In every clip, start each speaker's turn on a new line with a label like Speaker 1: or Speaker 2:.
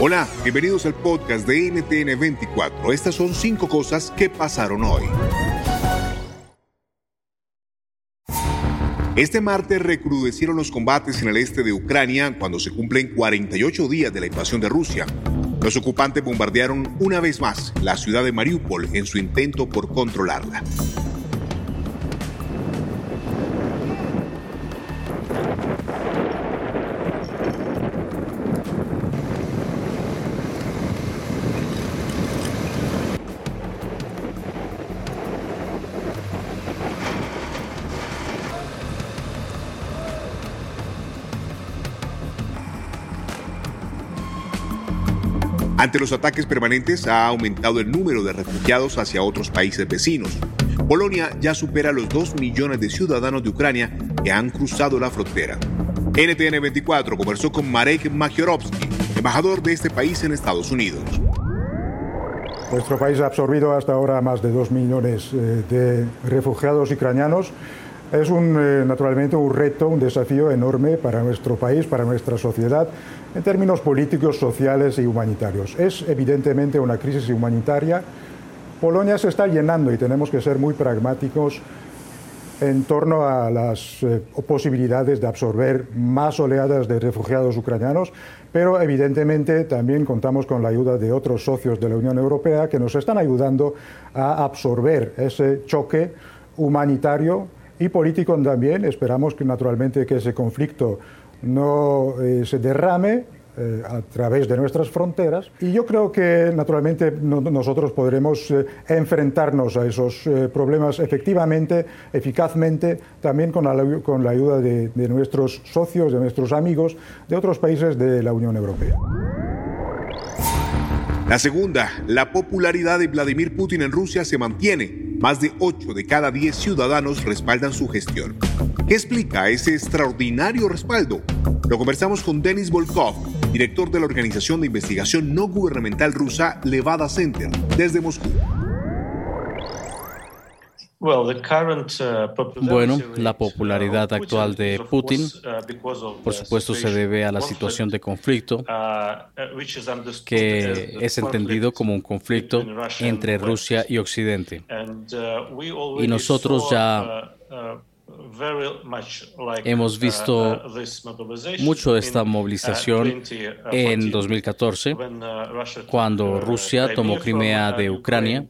Speaker 1: Hola, bienvenidos al podcast de NTN 24. Estas son cinco cosas que pasaron hoy. Este martes recrudecieron los combates en el este de Ucrania cuando se cumplen 48 días de la invasión de Rusia. Los ocupantes bombardearon una vez más la ciudad de Mariupol en su intento por controlarla. Ante los ataques permanentes ha aumentado el número de refugiados hacia otros países vecinos. Polonia ya supera los 2 millones de ciudadanos de Ucrania que han cruzado la frontera. NTN 24 conversó con Marek Majorowski, embajador de este país en Estados Unidos.
Speaker 2: Nuestro país ha absorbido hasta ahora más de 2 millones eh, de refugiados ucranianos. Es un, eh, naturalmente un reto, un desafío enorme para nuestro país, para nuestra sociedad, en términos políticos, sociales y humanitarios. Es evidentemente una crisis humanitaria. Polonia se está llenando y tenemos que ser muy pragmáticos en torno a las eh, posibilidades de absorber más oleadas de refugiados ucranianos, pero evidentemente también contamos con la ayuda de otros socios de la Unión Europea que nos están ayudando a absorber ese choque humanitario y político también. Esperamos que naturalmente que ese conflicto no eh, se derrame eh, a través de nuestras fronteras. Y yo creo que naturalmente no, nosotros podremos eh, enfrentarnos a esos problemas efectivamente, eficazmente, también con la, con la ayuda de, de nuestros socios, de nuestros amigos de otros países de la Unión Europea.
Speaker 1: La segunda, la popularidad de Vladimir Putin en Rusia se mantiene. Más de 8 de cada 10 ciudadanos respaldan su gestión. ¿Qué explica ese extraordinario respaldo? Lo conversamos con Denis Volkov, director de la organización de investigación no gubernamental rusa Levada Center, desde Moscú.
Speaker 3: Bueno, la popularidad actual de Putin, por supuesto, se debe a la situación de conflicto, que es entendido como un conflicto entre Rusia y Occidente. Y nosotros ya Hemos visto mucho de esta movilización en 2014, cuando Rusia tomó Crimea de Ucrania,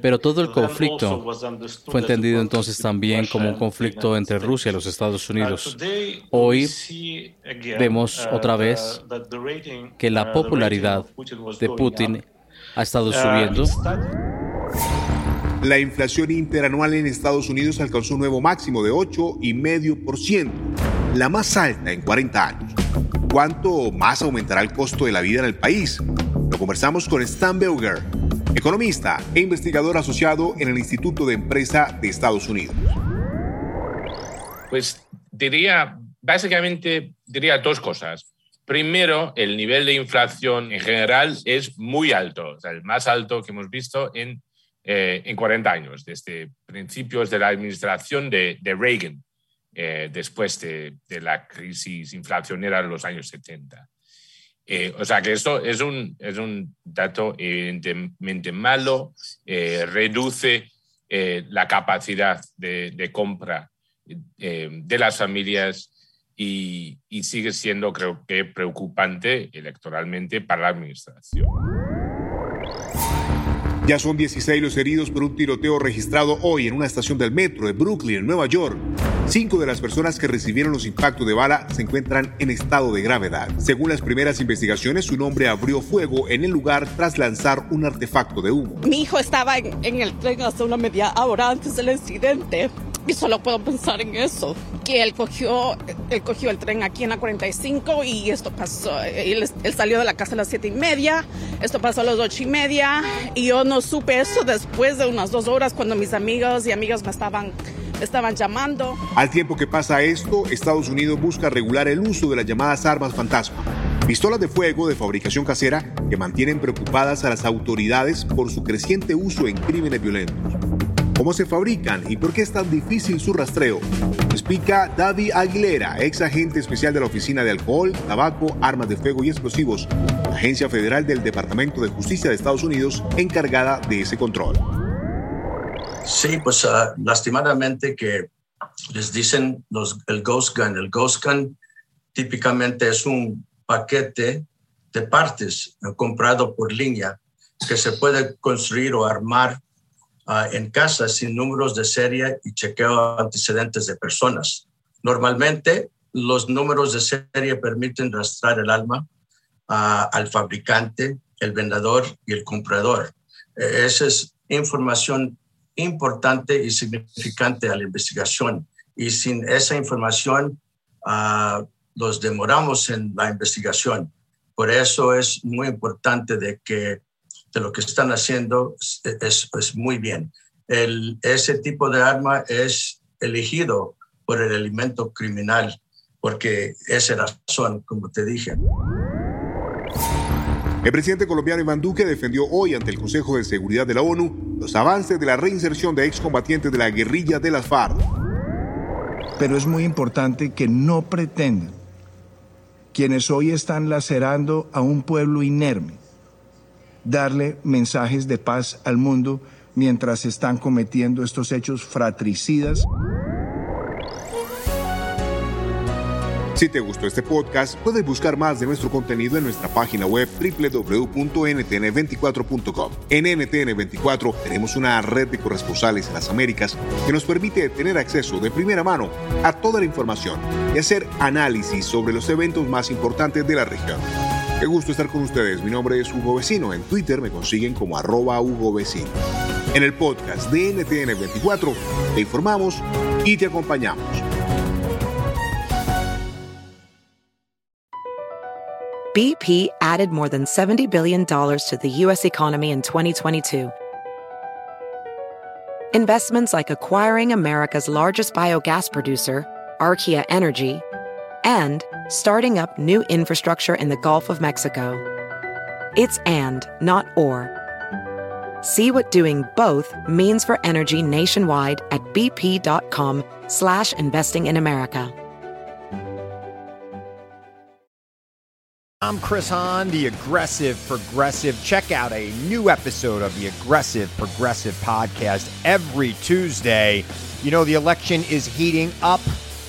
Speaker 3: pero todo el conflicto fue entendido entonces también como un conflicto entre Rusia y los Estados Unidos. Hoy vemos otra vez que la popularidad de Putin ha estado subiendo.
Speaker 1: La inflación interanual en Estados Unidos alcanzó un nuevo máximo de 8,5%, la más alta en 40 años. ¿Cuánto más aumentará el costo de la vida en el país? Lo conversamos con Stan Beuger, economista e investigador asociado en el Instituto de Empresa de Estados Unidos.
Speaker 4: Pues diría, básicamente diría dos cosas. Primero, el nivel de inflación en general es muy alto, el más alto que hemos visto en eh, en 40 años, desde principios de la administración de, Reagan, eh, después de, la crisis inflacionera de los años 70. Eh, o sea que esto es un, es un dato evidentemente malo, reduce la capacidad de, compra de las familias y, y sigue siendo, creo que, preocupante electoralmente para la administración.
Speaker 1: Ya son 16 los heridos por un tiroteo registrado hoy en una estación del metro de Brooklyn, en Nueva York. Cinco de las personas que recibieron los impactos de bala se encuentran en estado de gravedad. Según las primeras investigaciones, un hombre abrió fuego en el lugar tras lanzar un artefacto de humo.
Speaker 5: Mi hijo estaba en, el tren hasta una media hora antes del incidente y solo puedo pensar en eso. Que él cogió, él cogió el tren aquí en la 45 y esto pasó, él, salió de la casa a las siete y media, esto pasó a las ocho y media y yo no supe eso después de unas dos horas cuando mis amigos y amigas me estaban, estaban llamando.
Speaker 1: Al tiempo que pasa esto, Estados Unidos busca regular el uso de las llamadas armas fantasma, pistolas de fuego de fabricación casera que mantienen preocupadas a las autoridades por su creciente uso en crímenes violentos cómo se fabrican y por qué es tan difícil su rastreo. Explica David Aguilera, ex agente especial de la Oficina de Alcohol, Tabaco, Armas de Fuego y Explosivos, agencia federal del Departamento de Justicia de Estados Unidos encargada de ese control.
Speaker 6: Sí, pues uh, lastimadamente que les dicen los, el Ghost Gun. El Ghost Gun típicamente es un paquete de partes uh, comprado por línea que se puede construir o armar Ah, en casa sin números de serie y chequeo antecedentes de personas. Normalmente, los números de serie permiten rastrear el alma ah, al fabricante, el vendedor y el comprador. E, esa es información importante y significante a la investigación. Y sin esa información, uh, los demoramos en la investigación. Por eso es muy importante de que de lo que están haciendo es, es muy bien. El, ese tipo de arma es elegido por el elemento criminal porque esa razón, como te dije.
Speaker 1: El presidente colombiano Iván Duque defendió hoy ante el Consejo de Seguridad de la ONU los avances de la reinserción de excombatientes de la guerrilla de las FARC.
Speaker 7: Pero es muy importante que no pretendan quienes hoy están lacerando a un pueblo inerme darle mensajes de paz al mundo mientras están cometiendo estos hechos fratricidas.
Speaker 1: Si te gustó este podcast, puedes buscar más de nuestro contenido en nuestra página web www.ntn24.com. En NTN24 tenemos una red de corresponsales en las Américas que nos permite tener acceso de primera mano a toda la información y hacer análisis sobre los eventos más importantes de la región. Qué gusto estar con ustedes. Mi nombre es Hugo Vecino. En Twitter me consiguen como arroba Hugo Vecino. En el podcast de NTN24 te informamos y te acompañamos.
Speaker 8: BP added more than $70 billion to the U.S. economy in 2022. Investments like acquiring America's largest biogas producer, Archaea Energy, and starting up new infrastructure in the Gulf of Mexico. It's and, not or. See what doing both means for energy nationwide at bp.com slash investing in America.
Speaker 9: I'm Chris Hahn, the Aggressive Progressive. Check out a new episode of the Aggressive Progressive podcast every Tuesday. You know, the election is heating up